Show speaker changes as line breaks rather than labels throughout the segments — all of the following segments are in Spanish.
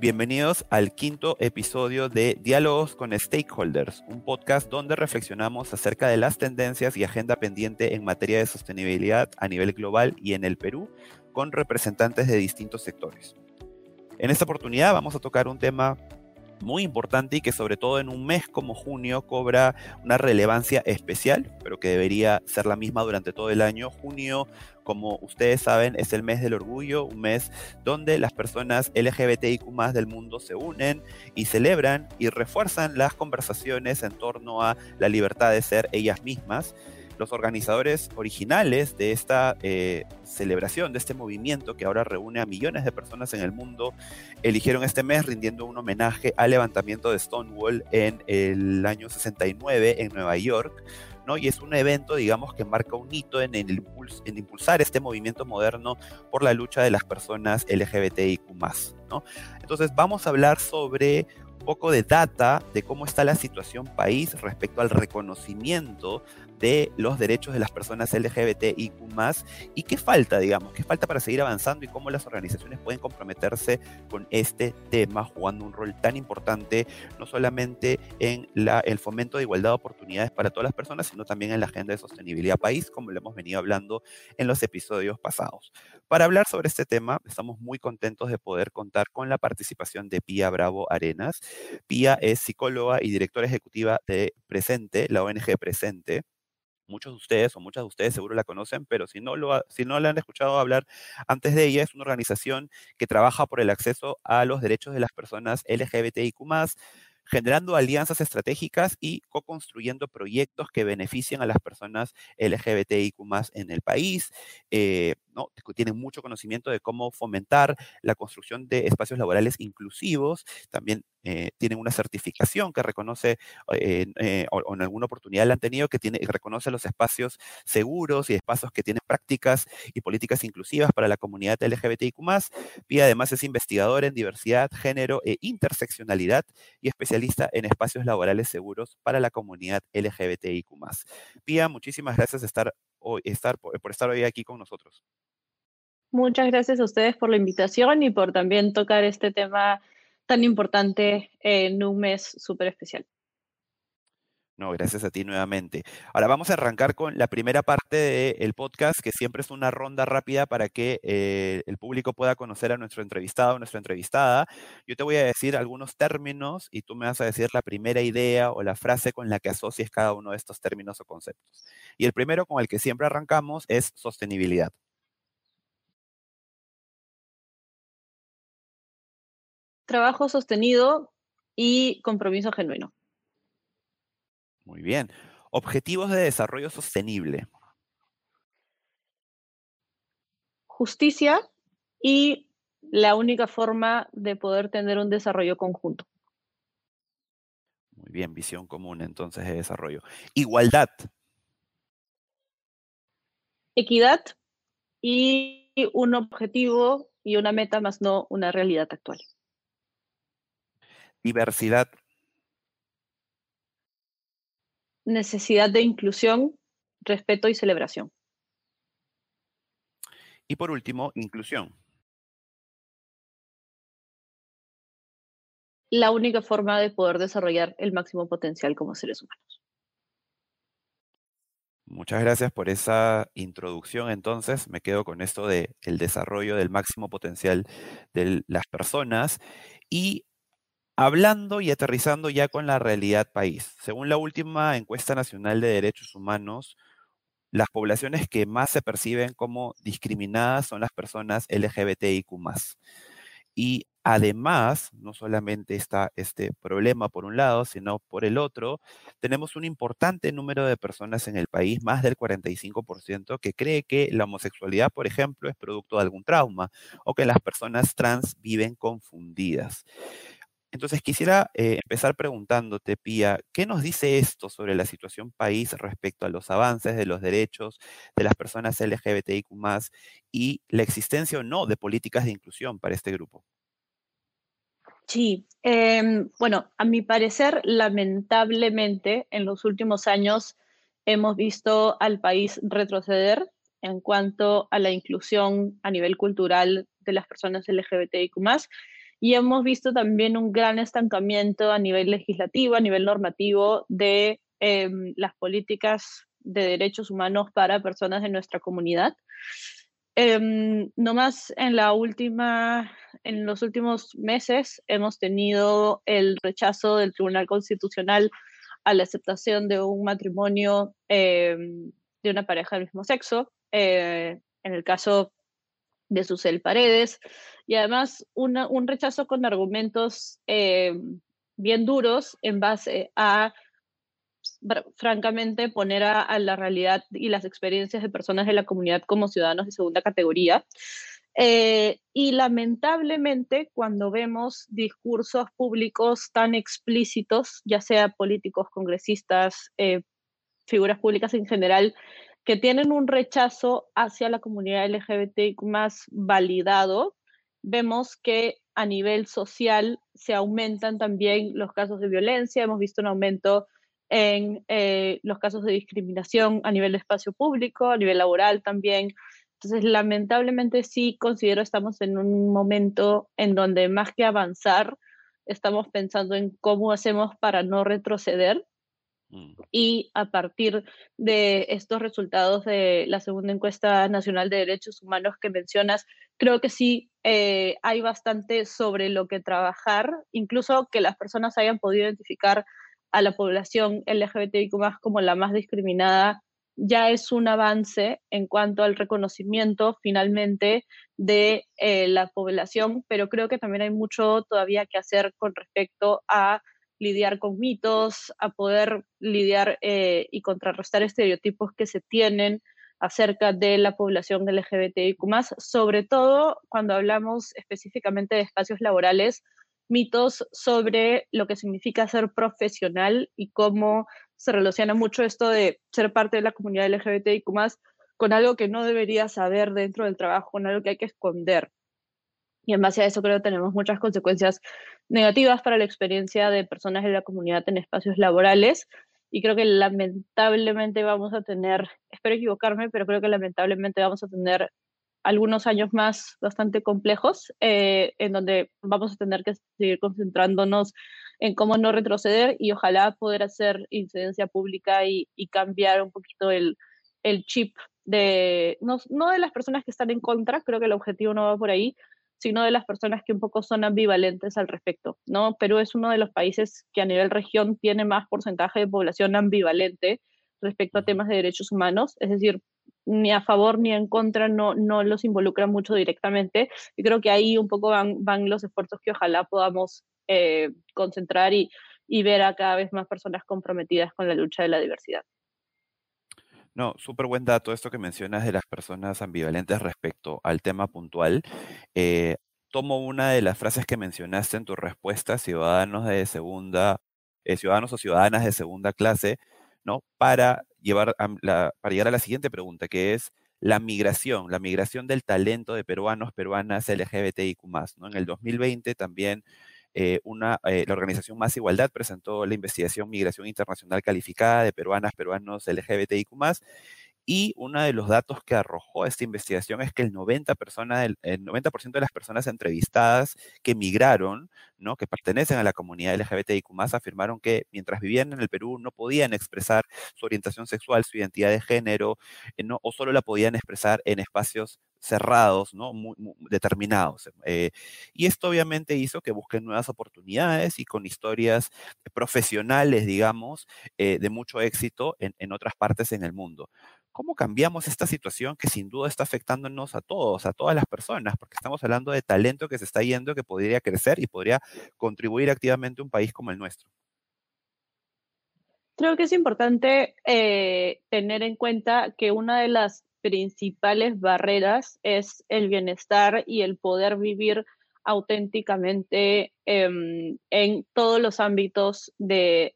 Bienvenidos al quinto episodio de Diálogos con Stakeholders, un podcast donde reflexionamos acerca de las tendencias y agenda pendiente en materia de sostenibilidad a nivel global y en el Perú con representantes de distintos sectores. En esta oportunidad vamos a tocar un tema muy importante y que sobre todo en un mes como junio cobra una relevancia especial, pero que debería ser la misma durante todo el año. Junio, como ustedes saben, es el mes del orgullo, un mes donde las personas LGBTIQ del mundo se unen y celebran y refuerzan las conversaciones en torno a la libertad de ser ellas mismas los organizadores originales de esta eh, celebración, de este movimiento que ahora reúne a millones de personas en el mundo, eligieron este mes rindiendo un homenaje al levantamiento de Stonewall en el año 69 en Nueva York. ¿no? Y es un evento, digamos, que marca un hito en, el impulsar este movimiento moderno por la lucha de las personas LGBTIQ. ¿no? Entonces, vamos a hablar sobre un poco de data de cómo está la situación país respecto al reconocimiento de los derechos de las personas LGBTIQ y qué falta, digamos, qué falta para seguir avanzando y cómo las organizaciones pueden comprometerse con este tema, jugando un rol tan importante, no solamente en la, el fomento de igualdad de oportunidades para todas las personas, sino también en la agenda de sostenibilidad país, como lo hemos venido hablando en los episodios pasados. Para hablar sobre este tema, estamos muy contentos de poder contar con la participación de Pía Bravo Arenas. Pía es psicóloga y directora ejecutiva de Presente, la ONG Presente muchos de ustedes o muchas de ustedes seguro la conocen, pero si no, lo, si no la han escuchado hablar antes de ella, es una organización que trabaja por el acceso a los derechos de las personas LGBTIQ generando alianzas estratégicas y co-construyendo proyectos que beneficien a las personas LGBTIQ en el país. Eh, ¿no? Tienen mucho conocimiento de cómo fomentar la construcción de espacios laborales inclusivos. También eh, tienen una certificación que reconoce, eh, eh, o, en alguna oportunidad la han tenido, que tiene, reconoce los espacios seguros y espacios que tienen prácticas y políticas inclusivas para la comunidad LGBTIQ. Pia además es investigador en diversidad, género e interseccionalidad y especialista en espacios laborales seguros para la comunidad LGBTIQ. Pia, muchísimas gracias estar hoy, estar, por estar hoy aquí con nosotros.
Muchas gracias a ustedes por la invitación y por también tocar este tema tan importante en un mes súper especial.
No, gracias a ti nuevamente. Ahora vamos a arrancar con la primera parte del podcast, que siempre es una ronda rápida para que eh, el público pueda conocer a nuestro entrevistado o nuestra entrevistada. Yo te voy a decir algunos términos y tú me vas a decir la primera idea o la frase con la que asocies cada uno de estos términos o conceptos. Y el primero con el que siempre arrancamos es sostenibilidad.
trabajo sostenido y compromiso genuino.
Muy bien. Objetivos de desarrollo sostenible.
Justicia y la única forma de poder tener un desarrollo conjunto.
Muy bien, visión común entonces de desarrollo. Igualdad.
Equidad y un objetivo y una meta más no una realidad actual
diversidad.
Necesidad de inclusión, respeto y celebración.
Y por último, inclusión.
La única forma de poder desarrollar el máximo potencial como seres humanos.
Muchas gracias por esa introducción. Entonces, me quedo con esto de el desarrollo del máximo potencial de las personas y Hablando y aterrizando ya con la realidad país, según la última encuesta nacional de derechos humanos, las poblaciones que más se perciben como discriminadas son las personas LGBTIQ. Y además, no solamente está este problema por un lado, sino por el otro, tenemos un importante número de personas en el país, más del 45%, que cree que la homosexualidad, por ejemplo, es producto de algún trauma o que las personas trans viven confundidas. Entonces quisiera eh, empezar preguntándote, Pía, ¿qué nos dice esto sobre la situación país respecto a los avances de los derechos de las personas LGBTIQ y la existencia o no de políticas de inclusión para este grupo?
Sí, em, bueno, a mi parecer, lamentablemente, en los últimos años hemos visto al país retroceder en cuanto a la inclusión a nivel cultural de las personas LGBTIQ y hemos visto también un gran estancamiento a nivel legislativo, a nivel normativo de em, las políticas de derechos humanos para personas de nuestra comunidad. Eh, más en la última, en los últimos meses hemos tenido el rechazo del Tribunal Constitucional a la aceptación de un matrimonio em, de una pareja del mismo sexo, eh, en el caso de Susel Paredes, y además un rechazo con argumentos em, bien duros en base a francamente poner a, la realidad y las experiencias de personas de la comunidad como ciudadanos de segunda categoría. Eh, y lamentablemente cuando vemos discursos públicos tan explícitos, ya sea políticos, congresistas, eh, figuras públicas en general, que tienen un rechazo hacia la comunidad LGBT más validado, vemos que a nivel social se aumentan también los casos de violencia, hemos visto un aumento en eh, los casos de discriminación a nivel de espacio público, a nivel laboral también. Entonces, lamentablemente sí considero estamos en un momento en donde más que avanzar, estamos pensando en cómo hacemos para no retroceder. Mm. Y a partir de estos resultados de la segunda encuesta nacional de derechos humanos que mencionas, creo que sí eh, hay bastante sobre lo que trabajar, incluso que las personas hayan podido identificar a la población LGBTIQ como la más discriminada ya es un avance en cuanto al reconocimiento finalmente de eh, la población, pero creo que también hay mucho todavía que hacer con respecto a lidiar con mitos, a poder lidiar eh, y contrarrestar estereotipos que se tienen acerca de la población LGBTIQ, sobre todo cuando hablamos específicamente de espacios laborales mitos sobre lo que significa ser profesional y cómo se relaciona mucho esto de ser parte de la comunidad LGBTIQ con algo que no debería saber dentro del trabajo, con algo que hay que esconder. Y en base a eso creo que tenemos muchas consecuencias negativas para la experiencia de personas de la comunidad en espacios laborales. Y creo que lamentablemente vamos a tener, espero equivocarme, pero creo que lamentablemente vamos a tener algunos años más bastante complejos, eh, en donde vamos a tener que seguir concentrándonos en cómo no retroceder y ojalá poder hacer incidencia pública y, cambiar un poquito el, el chip de, no, no, de las personas que están en contra, creo que el objetivo no va por ahí, sino de las personas que un poco son ambivalentes al respecto, ¿no? Perú es uno de los países que a nivel región tiene más porcentaje de población ambivalente respecto a temas de derechos humanos, es decir, ni a favor ni en contra, no, no los involucra mucho directamente. Y creo que ahí un poco van, van los esfuerzos que ojalá podamos eh, concentrar y, y ver a cada vez más personas comprometidas con la lucha de la diversidad.
No, súper buen dato esto que mencionas de las personas ambivalentes respecto al tema puntual. Eh, tomo una de las frases que mencionaste en tu respuesta, ciudadanos de segunda, eh, ciudadanos o ciudadanas de segunda clase, ¿no? Para llevar a la, para llegar a la siguiente pregunta, que es la migración, la migración del talento de peruanos, peruanas, LGBTIQ+. ¿no? En el 2020 también eh, una, eh, la organización Más Igualdad presentó la investigación Migración Internacional Calificada de peruanas, peruanos, LGBTIQ+, y uno de los datos que arrojó esta investigación es que el 90%, persona, el 90 de las personas entrevistadas que migraron, ¿no? que pertenecen a la comunidad LGBTIQ, afirmaron que mientras vivían en el Perú no podían expresar su orientación sexual, su identidad de género, eh, ¿no? o solo la podían expresar en espacios cerrados, ¿no? Determinados. Eh, y esto obviamente hizo que busquen nuevas oportunidades y con historias profesionales, digamos, eh, de mucho éxito en, en, otras partes en el mundo. ¿Cómo cambiamos esta situación que sin duda está afectándonos a todos, a todas las personas? Porque estamos hablando de talento que se está yendo, que podría crecer y podría contribuir activamente a un país como el nuestro.
Creo que es importante eh, tener en cuenta que una de las principales barreras es el bienestar y el poder vivir auténticamente em, en todos los ámbitos del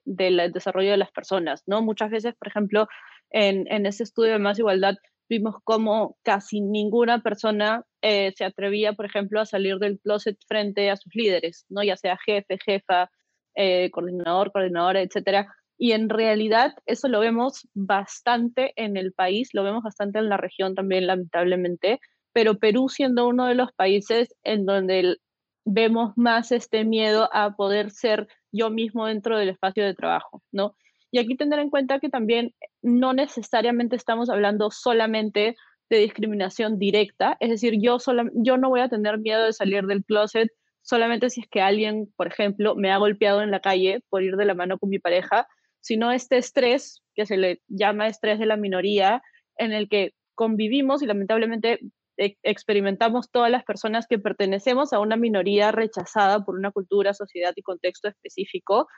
desarrollo de las personas, ¿no? Muchas veces, por ejemplo, en, ese estudio de más igualdad vimos cómo casi ninguna persona eh, se atrevía, por ejemplo, a salir del closet frente a sus líderes, ¿no? Ya sea jefe, jefa, eh, coordinador, coordinadora, etcétera. Y en realidad eso lo vemos bastante en el país, lo vemos bastante en la región también, lamentablemente, pero Perú siendo uno de los países en donde vemos más este miedo a poder ser yo mismo dentro del espacio de trabajo, ¿no? Y aquí tener en cuenta que también no necesariamente estamos hablando solamente de discriminación directa, es decir, yo, yo no voy a tener miedo de salir del closet solamente si es que alguien, por ejemplo, me ha golpeado en la calle por ir de la mano con mi pareja, sino este estrés, que se le llama estrés de la minoría, en el que convivimos y lamentablemente e, experimentamos todas las personas que pertenecemos a una minoría rechazada por una cultura, sociedad y contexto específico.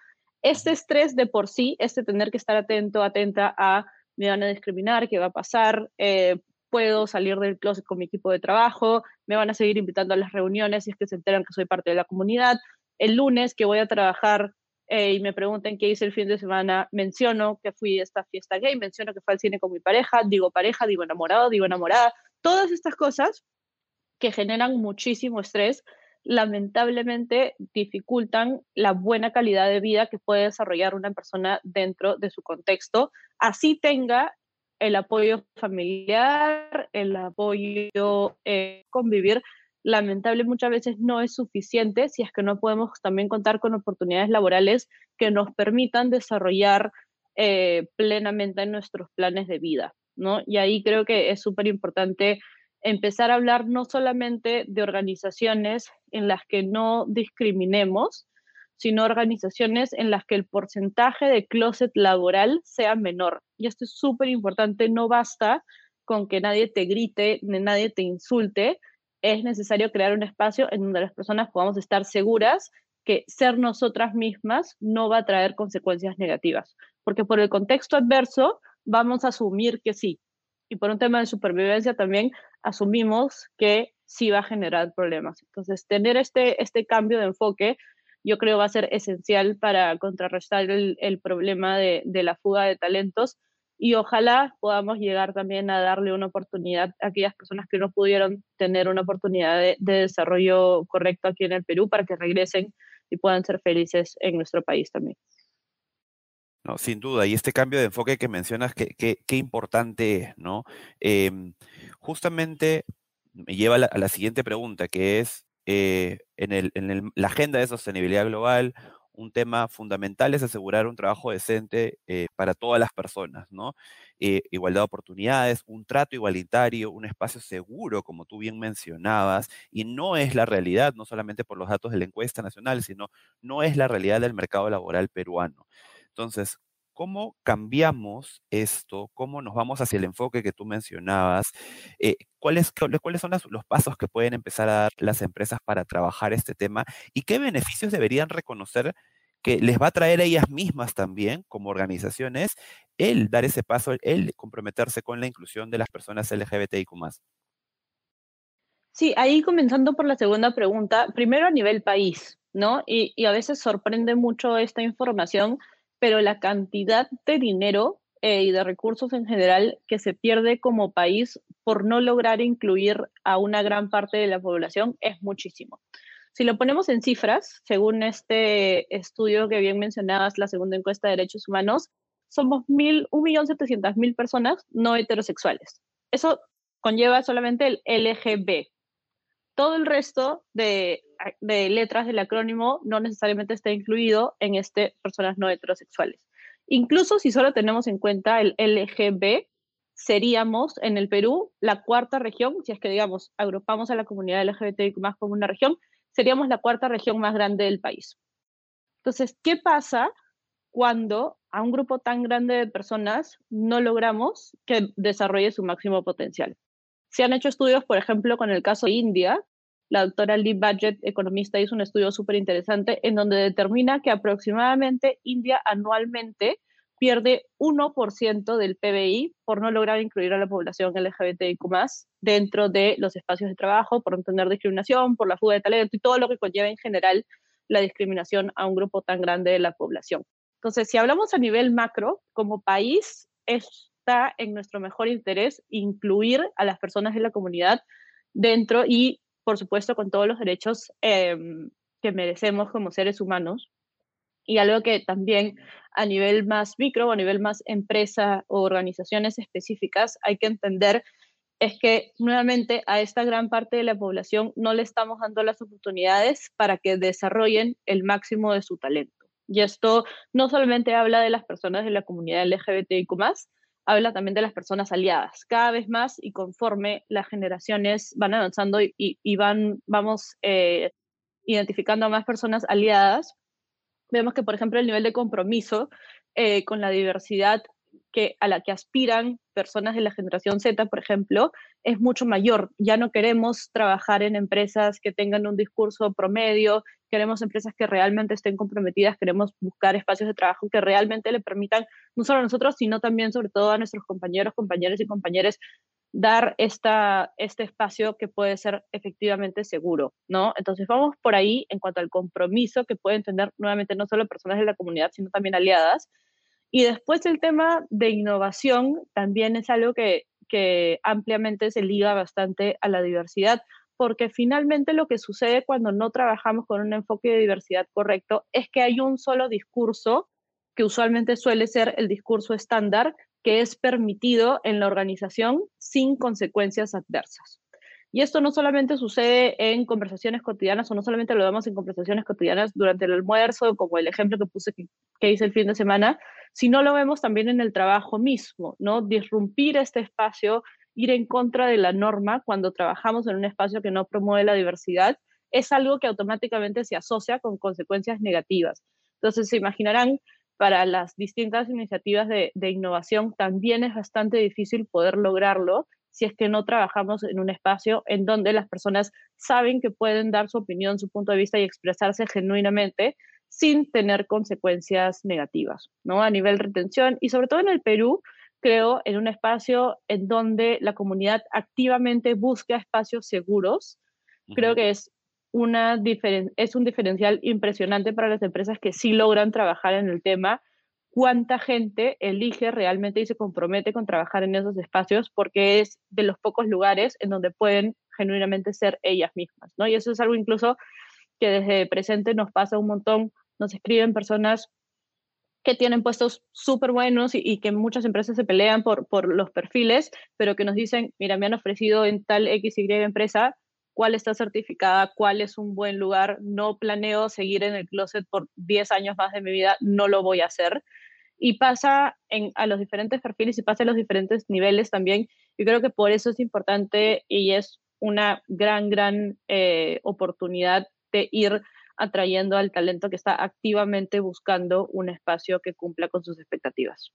Este estrés de por sí, este tener que estar atento, atenta a me van a discriminar, qué va a pasar, eh, puedo salir del closet con mi equipo de trabajo, me van a seguir invitando a las reuniones si es que se enteran que soy parte de la comunidad. El lunes que voy a trabajar eh, y me pregunten qué hice el fin de semana, menciono que fui a esta fiesta gay, menciono que fue al cine con mi pareja, digo pareja, digo enamorado, digo enamorada. Todas estas cosas que generan muchísimo estrés, lamentablemente dificultan la buena calidad de vida que puede desarrollar una persona dentro de su contexto, así tenga el apoyo familiar, el apoyo eh, convivir, lamentable muchas veces no es suficiente si es que no podemos también contar con oportunidades laborales que nos permitan desarrollar eh, plenamente nuestros planes de vida, ¿no? Y ahí creo que es súper importante empezar a hablar no solamente de organizaciones en las que no discriminemos, sino organizaciones en las que el porcentaje de closet laboral sea menor. Y esto es súper importante, no basta con que nadie te grite, ni nadie te insulte, es necesario crear un espacio en donde las personas podamos estar seguras que ser nosotras mismas no va a traer consecuencias negativas, porque por el contexto adverso vamos a asumir que sí, y por un tema de supervivencia también asumimos que sí va a generar problemas. Entonces, tener este, este cambio de enfoque yo creo va a ser esencial para contrarrestar el, problema de, la fuga de talentos y ojalá podamos llegar también a darle una oportunidad a aquellas personas que no pudieron tener una oportunidad de, desarrollo correcto aquí en el Perú para que regresen y puedan ser felices en nuestro país también.
No, sin duda, y este cambio de enfoque que mencionas, qué importante es, ¿no? Em, justamente me lleva a la, siguiente pregunta, que es, eh, en, la agenda de sostenibilidad global, un tema fundamental es asegurar un trabajo decente eh, para todas las personas, ¿no? Eh, igualdad de oportunidades, un trato igualitario, un espacio seguro, como tú bien mencionabas, y no es la realidad, no solamente por los datos de la encuesta nacional, sino no es la realidad del mercado laboral peruano. Entonces, ¿Cómo cambiamos esto? ¿Cómo nos vamos hacia el enfoque que tú mencionabas? Eh, ¿cuáles, ¿Cuáles son los pasos que pueden empezar a dar las empresas para trabajar este tema? ¿Y qué beneficios deberían reconocer que les va a traer a ellas mismas también, como organizaciones, el dar ese paso, el comprometerse con la inclusión de las personas LGBTIQ?
Sí, ahí comenzando por la segunda pregunta, primero a nivel país, ¿no? Y, y a veces sorprende mucho esta información pero la cantidad de dinero eh, y de recursos en general que se pierde como país por no lograr incluir a una gran parte de la población es muchísimo. Si lo ponemos en cifras, según este estudio que bien mencionabas, la segunda encuesta de derechos humanos, somos 1.700.000 personas no heterosexuales. Eso conlleva solamente el LGB, todo el resto de, letras del acrónimo no necesariamente está incluido en este personas no heterosexuales. Incluso si solo tenemos en cuenta el LGB, seríamos en el Perú la cuarta región, si es que digamos agrupamos a la comunidad LGBTIQ más como una región, seríamos la cuarta región más grande del país. Entonces, ¿qué pasa cuando a un grupo tan grande de personas no logramos que desarrolle su máximo potencial? Se han hecho estudios, por ejemplo, con el caso de India. La doctora Lee Budget, economista, hizo un estudio súper interesante en donde determina que aproximadamente India anualmente pierde 1% del PBI por no lograr incluir a la población LGBTIQ dentro de los espacios de trabajo, por no tener discriminación, por la fuga de talento y todo lo que conlleva en general la discriminación a un grupo tan grande de la población. Entonces, si hablamos a nivel macro, como país, es está en nuestro mejor interés incluir a las personas de la comunidad dentro y, por supuesto, con todos los derechos em, que merecemos como seres humanos. Y algo que también a nivel más micro o a nivel más empresa o organizaciones específicas hay que entender es que nuevamente a esta gran parte de la población no le estamos dando las oportunidades para que desarrollen el máximo de su talento. Y esto no solamente habla de las personas de la comunidad LGBTIQ, habla también de las personas aliadas. Cada vez más y conforme las generaciones van avanzando y, van, vamos eh, identificando a más personas aliadas, vemos que, por ejemplo, el nivel de compromiso eh, con la diversidad que, a la que aspiran personas de la generación Z, por ejemplo, es mucho mayor. Ya no queremos trabajar en empresas que tengan un discurso promedio, queremos empresas que realmente estén comprometidas, queremos buscar espacios de trabajo que realmente le permitan, no solo a nosotros, sino también sobre todo a nuestros compañeros, compañeras y compañeros, dar esta, este espacio que puede ser efectivamente seguro, ¿no? Entonces vamos por ahí en cuanto al compromiso que pueden tener nuevamente no solo personas de la comunidad, sino también aliadas. Y después el tema de innovación también es algo que, que ampliamente se liga bastante a la diversidad, porque finalmente lo que sucede cuando no trabajamos con un enfoque de diversidad correcto es que hay un solo discurso, que usualmente suele ser el discurso estándar, que es permitido en la organización sin consecuencias adversas. Y esto no solamente sucede en conversaciones cotidianas o no solamente lo vemos en conversaciones cotidianas durante el almuerzo, como el ejemplo que puse que, que hice el fin de semana, sino lo vemos también en el trabajo mismo, ¿no? Disrumpir este espacio, ir en contra de la norma cuando trabajamos en un espacio que no promueve la diversidad, es algo que automáticamente se asocia con consecuencias negativas. Entonces, se imaginarán, para las distintas iniciativas de, de innovación también es bastante difícil poder lograrlo si es que no trabajamos en un espacio en donde las personas saben que pueden dar su opinión, su punto de vista y expresarse genuinamente sin tener consecuencias negativas, ¿no? A nivel retención y sobre todo en el Perú, creo, en un espacio en donde la comunidad activamente busca espacios seguros, creo que es, una es un diferencial impresionante para las empresas que sí logran trabajar en el tema cuánta gente elige realmente y se compromete con trabajar en esos espacios porque es de los pocos lugares en donde pueden genuinamente ser ellas mismas, ¿no? Y eso es algo incluso que desde presente nos pasa un montón, nos escriben personas que tienen puestos súper buenos y, que muchas empresas se pelean por, los perfiles, pero que nos dicen, mira, me han ofrecido en tal XY empresa, cuál está certificada, cuál es un buen lugar, no planeo seguir en el closet por 10 años más de mi vida, no lo voy a hacer y pasa a los diferentes perfiles y pasa a los diferentes niveles también. Yo creo que por eso es importante y es una gran, gran eh, oportunidad ir atrayendo al talento que está activamente buscando un espacio que cumpla con sus expectativas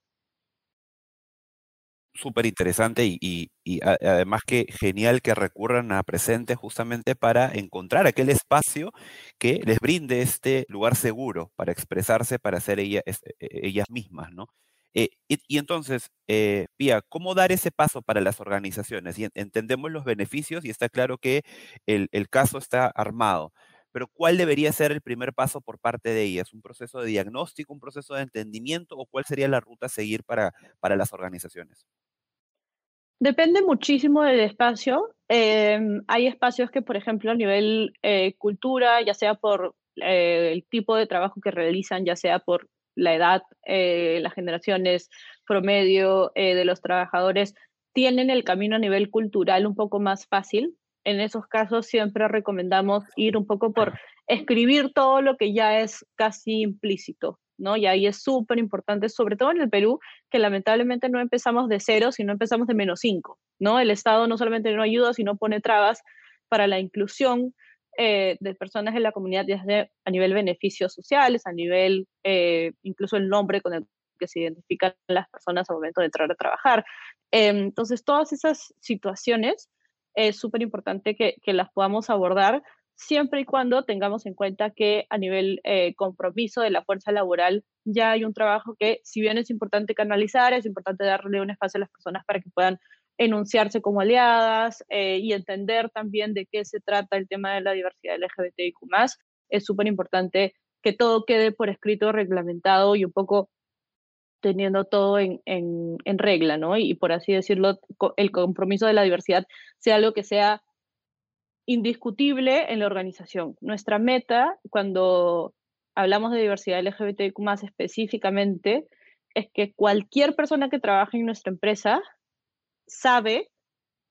súper interesante y, además que genial que recurran a presente justamente para encontrar aquel espacio que les brinde este lugar seguro para expresarse, para ser e, e, ellas mismas, ¿no? Eh, y, entonces, eh, Pía, ¿cómo dar ese paso para las organizaciones? Y entendemos los beneficios y está claro que el caso está armado, pero ¿cuál debería ser el primer paso por parte de ellas? ¿Un proceso de diagnóstico, un proceso de entendimiento o cuál sería la ruta a seguir para, para las organizaciones?
Depende muchísimo del espacio. Em, hay espacios que, por ejemplo, a nivel eh, cultura, ya sea por eh, el tipo de trabajo que realizan, ya sea por la edad, eh, las generaciones promedio de los trabajadores, tienen el camino a nivel cultural un poco más fácil en esos casos siempre recomendamos ir un poco por escribir todo lo que ya es casi implícito, ¿no? Y ahí es súper importante, sobre todo en el Perú, que lamentablemente no empezamos de cero, sino empezamos de menos cinco, ¿no? El Estado no solamente no ayuda, sino pone trabas para la inclusión eh, de personas en la comunidad, desde a nivel beneficios sociales, a nivel eh, incluso el nombre con el que se identifican las personas al momento de entrar a trabajar. Em, entonces, todas esas situaciones es súper importante que, las podamos abordar siempre y cuando tengamos en cuenta que a nivel eh, compromiso de la fuerza laboral ya hay un trabajo que, si bien es importante canalizar, es importante darle un espacio a las personas para que puedan enunciarse como aliadas eh, y entender también de qué se trata el tema de la diversidad LGBTIQ. Es súper importante que todo quede por escrito, reglamentado y un poco teniendo todo en, regla, ¿no? Y, por así decirlo, el compromiso de la diversidad sea algo que sea indiscutible en la organización. Nuestra meta, cuando hablamos de diversidad LGBTQ más específicamente, es que cualquier persona que trabaje en nuestra empresa sabe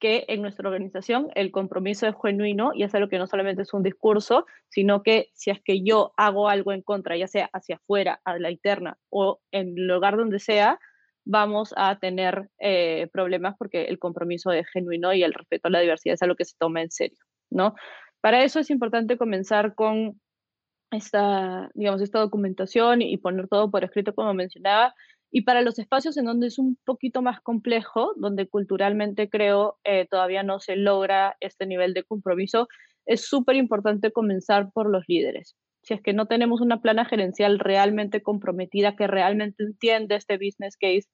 que en nuestra organización el compromiso es genuino y es algo que no solamente es un discurso, sino que si es que yo hago algo en contra, ya sea hacia afuera, a la interna o en el lugar donde sea, vamos a tener eh, problemas porque el compromiso es genuino y el respeto a la diversidad es algo que se toma en serio, ¿no? Para eso es importante comenzar con esta, digamos, esta documentación y poner todo por escrito, como mencionaba, y para los espacios en donde es un poquito más complejo, donde culturalmente creo eh, todavía no se logra este nivel de compromiso, es súper importante comenzar por los líderes. Si es que no tenemos una plana gerencial realmente comprometida, que realmente entienda este business case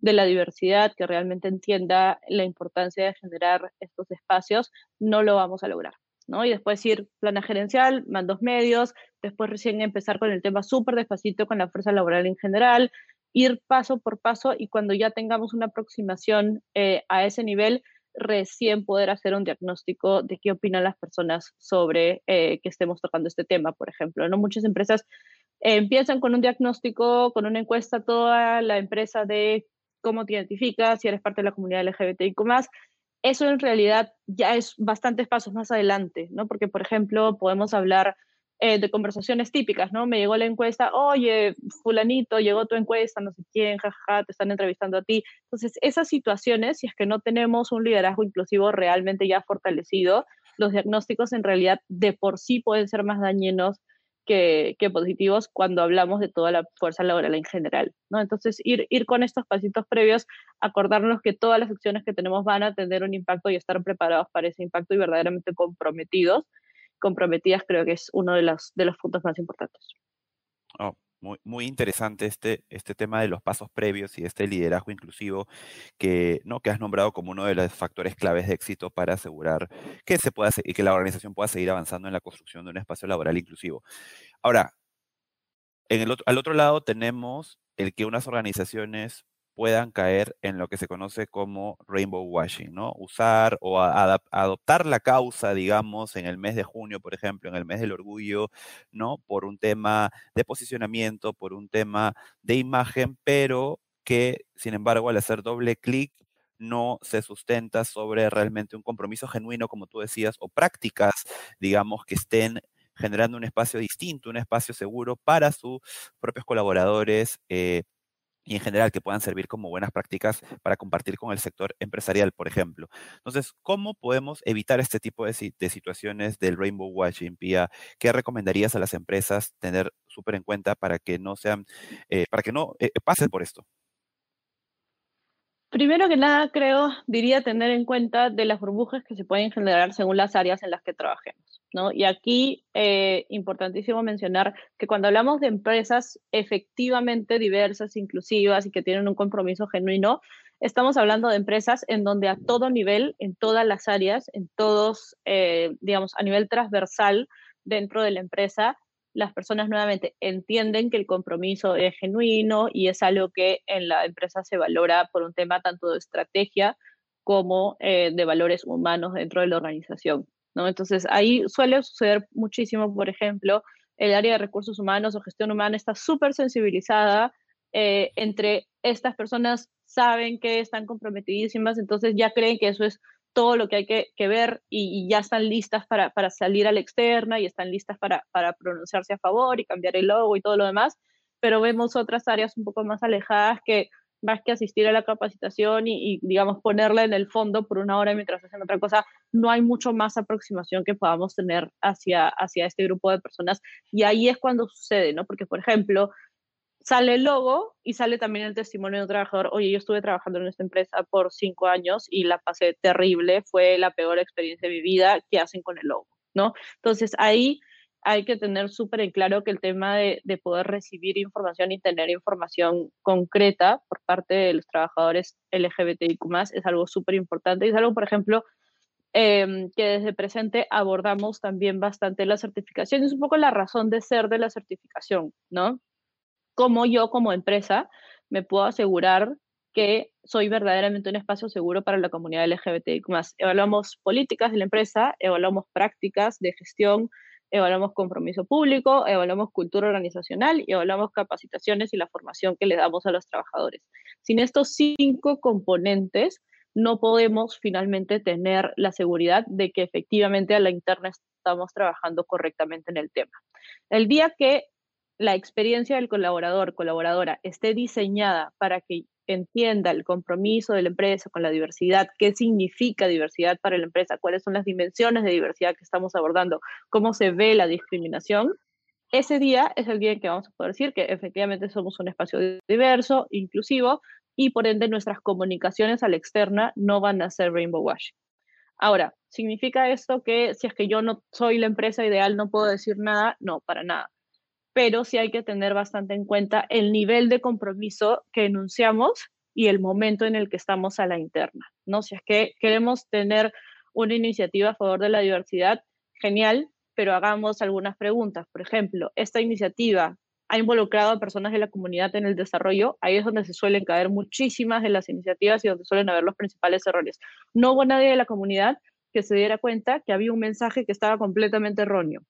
de la diversidad, que realmente entienda la importancia de generar estos espacios, no lo vamos a lograr. ¿no? Y después ir plana gerencial, mandos medios, después recién empezar con el tema súper despacito con la fuerza laboral en general, ir paso por paso y cuando ya tengamos una aproximación eh, a ese nivel, recién poder hacer un diagnóstico de qué opinan las personas sobre eh, que estemos tocando este tema, por ejemplo. ¿no? Muchas empresas empiezan con un diagnóstico, con una encuesta, toda la empresa de cómo te identificas, si eres parte de la comunidad LGBTIQ+, eso en realidad ya es bastantes pasos más adelante, ¿no? Porque, por ejemplo, podemos hablar eh, de conversaciones típicas, ¿no? Me llegó la encuesta, oye, fulanito, llegó tu encuesta, no sé quién, jajaja, te están entrevistando a ti. Entonces, esas situaciones, si es que no tenemos un liderazgo inclusivo realmente ya fortalecido, los diagnósticos en realidad de por sí pueden ser más dañinos que, que, positivos cuando hablamos de toda la fuerza laboral en general, ¿no? Entonces, ir, ir con estos pasitos previos, acordarnos que todas las acciones que tenemos van a tener un impacto y estar preparados para ese impacto y verdaderamente comprometidos comprometidas creo que es uno de los, de los puntos más importantes.
Oh, muy, muy interesante este, este tema de los pasos previos y este liderazgo inclusivo que, ¿no? que has nombrado como uno de los factores claves de éxito para asegurar que, se pueda, y que la organización pueda seguir avanzando en la construcción de un espacio laboral inclusivo. Ahora, en el al otro lado tenemos el que unas organizaciones puedan caer en lo que se conoce como rainbow washing, ¿no? Usar o adoptar la causa, digamos, en el mes de junio, por ejemplo, en el mes del orgullo, ¿no? Por un tema de posicionamiento, por un tema de imagen, pero que, sin embargo, al hacer doble clic, no se sustenta sobre realmente un compromiso genuino, como tú decías, o prácticas, digamos, que estén generando un espacio distinto, un espacio seguro para sus propios colaboradores. Eh, y en general que puedan servir como buenas prácticas para compartir con el sector empresarial, por ejemplo. Entonces, ¿cómo podemos evitar este tipo de, situaciones del rainbow watching, Pia? ¿Qué recomendarías a las empresas tener súper en cuenta para que no sean, eh, para que no eh, pasen por esto?
Primero que nada, creo, diría tener en cuenta de las burbujas que se pueden generar según las áreas en las que trabajemos. ¿no? Y aquí, eh, importantísimo mencionar que cuando hablamos de empresas efectivamente diversas, inclusivas y que tienen un compromiso genuino, estamos hablando de empresas en donde a todo nivel, en todas las áreas, en todos, eh, digamos, a nivel transversal dentro de la empresa, las personas nuevamente entienden que el compromiso es genuino y es algo que en la empresa se valora por un tema tanto de estrategia como eh, de valores humanos dentro de la organización. ¿no? Entonces ahí suele suceder muchísimo, por ejemplo, el área de recursos humanos o gestión humana está súper sensibilizada eh, entre estas personas saben que están comprometidísimas, entonces ya creen que eso es todo lo que hay que, ver y, ya están listas para, salir a la externa y están listas para, pronunciarse a favor y cambiar el logo y todo lo demás, pero vemos otras áreas un poco más alejadas que más que asistir a la capacitación y, digamos, ponerla en el fondo por una hora mientras hacen otra cosa, no hay mucho más aproximación que podamos tener hacia, hacia este grupo de personas. Y ahí es cuando sucede, ¿no? Porque, por ejemplo, sale el logo y sale también el testimonio de un trabajador, oye, yo estuve trabajando en esta empresa por cinco años y la pasé terrible, fue la peor experiencia de mi vida, ¿qué hacen con el logo? ¿No? Entonces ahí hay que tener súper en claro que el tema de, poder recibir información y tener información concreta por parte de los trabajadores LGBTIQ es algo súper importante y es algo, por ejemplo, em, que desde presente abordamos también bastante la certificación. Es un poco la razón de ser de la certificación, ¿no? Cómo yo como empresa me puedo asegurar que soy verdaderamente un espacio seguro para la comunidad LGBTIQ+. Evaluamos políticas de la empresa, evaluamos prácticas de gestión, evaluamos compromiso público, evaluamos cultura organizacional y evaluamos capacitaciones y la formación que le damos a los trabajadores. Sin estos cinco componentes, no podemos finalmente tener la seguridad de que efectivamente a la interna estamos trabajando correctamente en el tema. El día que la experiencia del colaborador, colaboradora, esté diseñada para que entienda el compromiso de la empresa con la diversidad, qué significa diversidad para la empresa, cuáles son las dimensiones de diversidad que estamos abordando, cómo se ve la discriminación, ese día es el día en que vamos a poder decir que efectivamente somos un espacio diverso, inclusivo, y por ende nuestras comunicaciones a la externa no van a ser rainbow wash. Ahora, ¿significa esto que si es que yo no soy la empresa ideal no puedo decir nada? No, para nada. Pero sí hay que tener bastante en cuenta el nivel de compromiso que enunciamos y el momento en el que estamos a la interna, ¿no? Si es que queremos tener una iniciativa a favor de la diversidad, genial, pero hagamos algunas preguntas. Por ejemplo, esta iniciativa ha involucrado a personas de la comunidad en el desarrollo, ahí es donde se suelen caer muchísimas de las iniciativas y donde suelen haber los principales errores. No hubo nadie de la comunidad que se diera cuenta que había un mensaje que estaba completamente erróneo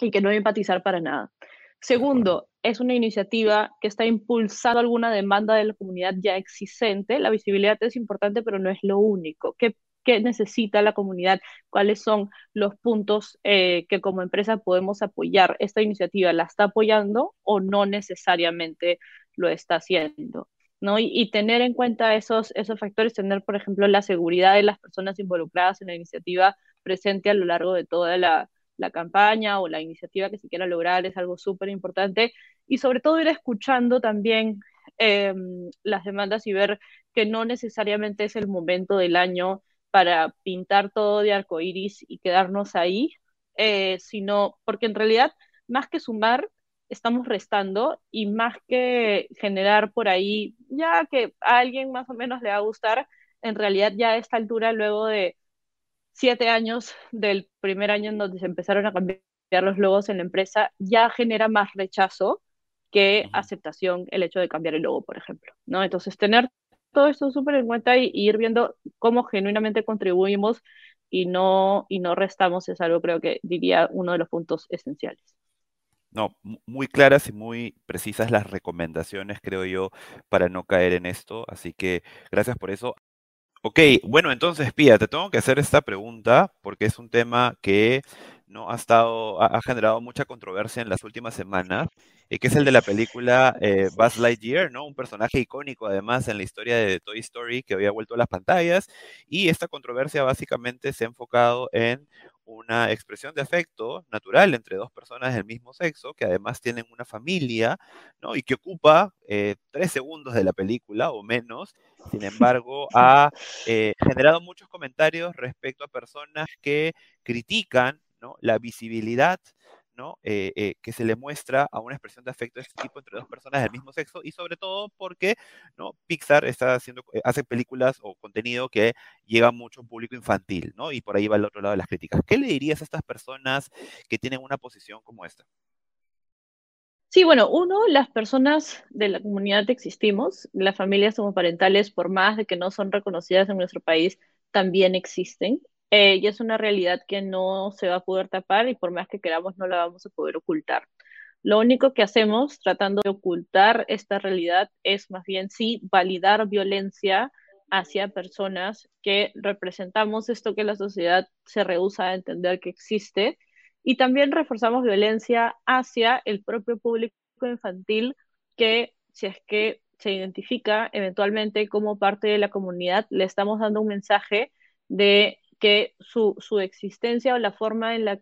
y que no iba a empatizar para nada. Segundo, es una iniciativa que está impulsando alguna demanda de la comunidad ya existente. La visibilidad es importante, pero no es lo único. ¿Qué qué necesita la comunidad, cuáles son los puntos eh, que como empresa podemos apoyar. ¿Esta iniciativa la está apoyando o no necesariamente lo está haciendo? ¿no? Y, tener en cuenta esos, esos factores, tener, por ejemplo, la seguridad de las personas involucradas en la iniciativa presente a lo largo de toda la, la campaña o la iniciativa que se quiera lograr es algo súper importante. Y sobre todo ir escuchando también em, las demandas y ver que no necesariamente es el momento del año para pintar todo de arco iris y quedarnos ahí, eh, sino porque en realidad, más que sumar, estamos restando y más que generar por ahí, ya que a alguien más o menos le va a gustar, en realidad ya a esta altura, luego de siete años del primer año en donde se empezaron a cambiar los logos en la empresa, ya genera más rechazo que aceptación el hecho de cambiar el logo, por ejemplo, ¿no? Entonces, tener todo esto súper en cuenta y, ir viendo cómo genuinamente contribuimos y no, y no restamos es algo creo que diría uno de los puntos esenciales.
No, muy claras y muy precisas las recomendaciones, creo yo, para no caer en esto. Así que gracias por eso. Ok, bueno, entonces, Pía, te tengo que hacer esta pregunta porque es un tema que no ha estado, ha, generado mucha controversia en las últimas semanas, eh, que es el de la película eh, Buzz Lightyear, ¿no? Un personaje icónico además en la historia de Toy Story que había vuelto a las pantallas, y esta controversia básicamente se ha enfocado en una expresión de afecto natural entre dos personas del mismo sexo, que además tienen una familia, ¿no? Y que ocupa eh, tres segundos de la película o menos. Sin embargo, ha generado muchos comentarios respecto a personas que critican la visibilidad Eh, eh, que se le muestra a una expresión de afecto de este tipo entre dos personas del mismo sexo y sobre todo porque. Pixar está haciendo, eh, hace películas o contenido que llega a mucho público infantil, ¿no? Y por ahí va el otro lado de las críticas. ¿Qué le dirías a estas personas que tienen una posición como esta?
Sí, bueno, uno, las personas de la comunidad existimos, las familias homoparentales, por más de que no son reconocidas en nuestro país, también existen. Eh, y es una realidad que no se va a poder tapar y por más que queramos no la vamos a poder ocultar. Lo único que hacemos tratando de ocultar esta realidad es más bien sí validar violencia hacia personas que representamos esto que la sociedad se rehúsa a entender que existe y también reforzamos violencia hacia el propio público infantil que si es que se identifica eventualmente como parte de la comunidad, le estamos dando un mensaje de que su, existencia o la forma en la,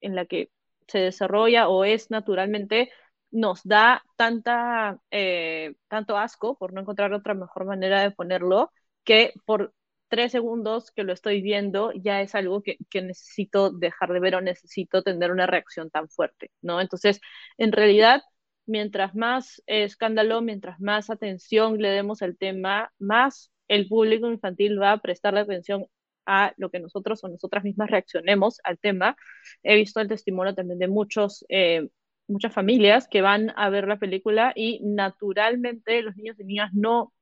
en la que se desarrolla o es naturalmente nos da tanta, eh, tanto asco, por no encontrar otra mejor manera de ponerlo, que por tres segundos que lo estoy viendo ya es algo que, que, necesito dejar de ver o necesito tener una reacción tan fuerte, ¿no? Entonces, en realidad, mientras más escándalo, mientras más atención le demos al tema, más el público infantil va a prestarle atención a lo que nosotros o nosotras mismas reaccionemos al tema. He visto el testimonio también de muchos, eh, muchas familias que van a ver la película y naturalmente los niños y niñas no,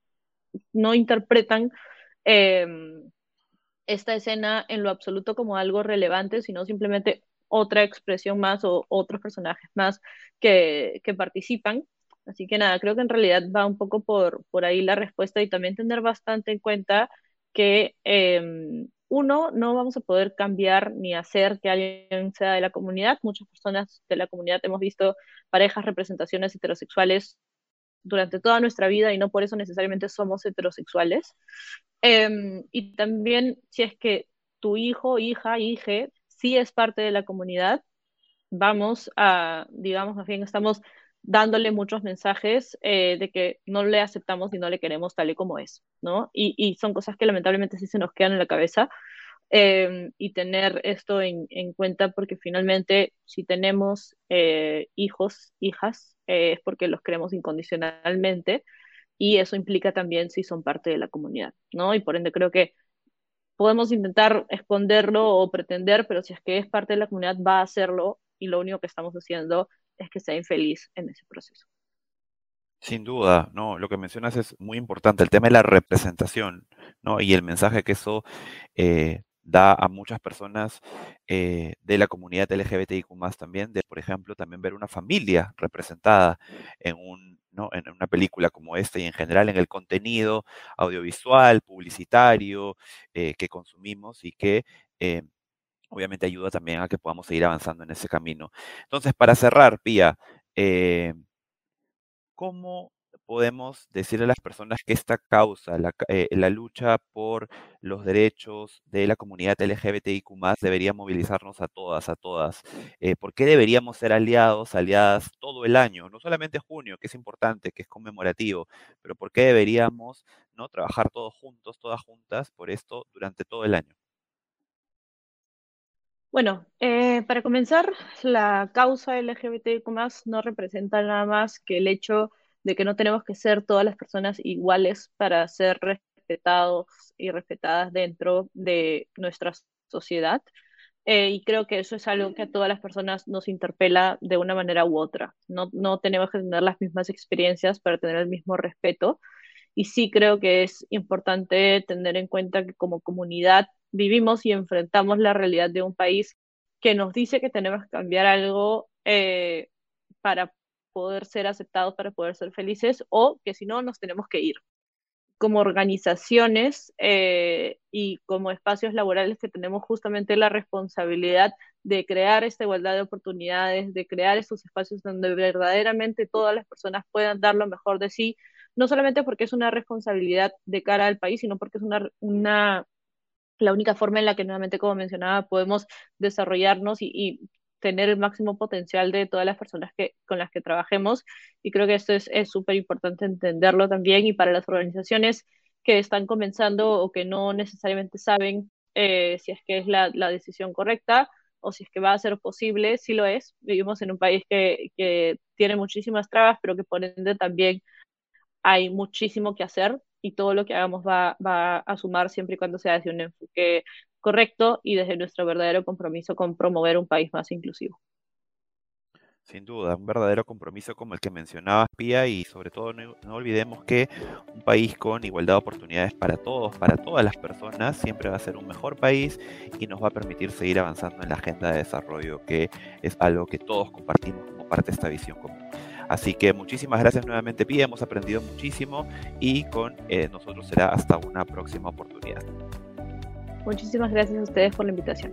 no interpretan em, esta escena en lo absoluto como algo relevante, sino simplemente otra expresión más o otros personajes más que, que participan. Así que nada, creo que en realidad va un poco por, por ahí la respuesta y también tener bastante en cuenta que em, uno, no vamos a poder cambiar ni hacer que alguien sea de la comunidad. Muchas personas de la comunidad hemos visto parejas, representaciones heterosexuales durante toda nuestra vida y no por eso necesariamente somos heterosexuales. Em, y también si es que tu hijo, hija, hije, sí es parte de la comunidad, vamos a, digamos, más bien estamos dándole muchos mensajes eh, de que no le aceptamos y no le queremos tal y como es, ¿no? Y, son cosas que lamentablemente sí se nos quedan en la cabeza em, y tener esto en, en, cuenta porque finalmente si tenemos eh, hijos, hijas, eh, es porque los queremos incondicionalmente y eso implica también si son parte de la comunidad, ¿no? Y por ende creo que podemos intentar esconderlo o pretender, pero si es que es parte de la comunidad va a hacerlo y lo único que estamos haciendo es que sea infeliz en ese proceso.
Sin duda, ¿no? Lo que mencionas es muy importante, el tema de la representación, ¿no? Y el mensaje que eso eh, da a muchas personas eh, de la comunidad LGBTIQ también, de, por ejemplo, también ver una familia representada en, un, ¿no? en una película como esta y en general en el contenido audiovisual, publicitario eh, que consumimos y que obviamente ayuda también a que podamos seguir avanzando en ese camino. Entonces, para cerrar, Pía, eh, ¿cómo podemos decirle a las personas que esta causa, la, eh, lucha por los derechos de la comunidad LGBTIQ debería movilizarnos a todas, a todas? Eh, ¿Por qué deberíamos ser aliados, aliadas todo el año? No solamente junio, que es importante, que es conmemorativo, pero ¿por qué deberíamos ¿no? trabajar todos juntos, todas juntas por esto durante todo el año?
Bueno, eh, para comenzar, la causa LGBTQ no representa nada más que el hecho de que no tenemos que ser todas las personas iguales para ser respetados y respetadas dentro de nuestra sociedad. Eh, y creo que eso es algo que a todas las personas nos interpela de una manera u otra. No, no tenemos que tener las mismas experiencias para tener el mismo respeto. Y sí creo que es importante tener en cuenta que como comunidad vivimos y enfrentamos la realidad de un país que nos dice que tenemos que cambiar algo eh, para poder ser aceptados, para poder ser felices, o que si no, nos tenemos que ir. Como organizaciones eh, y como espacios laborales que tenemos justamente la responsabilidad de crear esta igualdad de oportunidades, de crear estos espacios donde verdaderamente todas las personas puedan dar lo mejor de sí, no solamente porque es una responsabilidad de cara al país, sino porque es una, una la única forma en la que nuevamente, como mencionaba, podemos desarrollarnos y, tener el máximo potencial de todas las personas que, con las que trabajemos. Y creo que esto es súper importante entenderlo también y para las organizaciones que están comenzando o que no necesariamente saben eh, si es que es la, la, decisión correcta o si es que va a ser posible, si lo es. Vivimos en un país que, que tiene muchísimas trabas, pero que por ende también hay muchísimo que hacer y todo lo que hagamos va, va a sumar siempre y cuando sea desde un enfoque correcto y desde nuestro verdadero compromiso con promover un país más inclusivo.
Sin duda, un verdadero compromiso como el que mencionabas, Pía, y sobre todo no, no, olvidemos que un país con igualdad de oportunidades para todos, para todas las personas, siempre va a ser un mejor país y nos va a permitir seguir avanzando en la agenda de desarrollo, que es algo que todos compartimos como parte de esta visión común. Así que muchísimas gracias nuevamente, Pía. Hemos aprendido muchísimo y con eh, nosotros será hasta una próxima oportunidad.
Muchísimas gracias a ustedes por la invitación.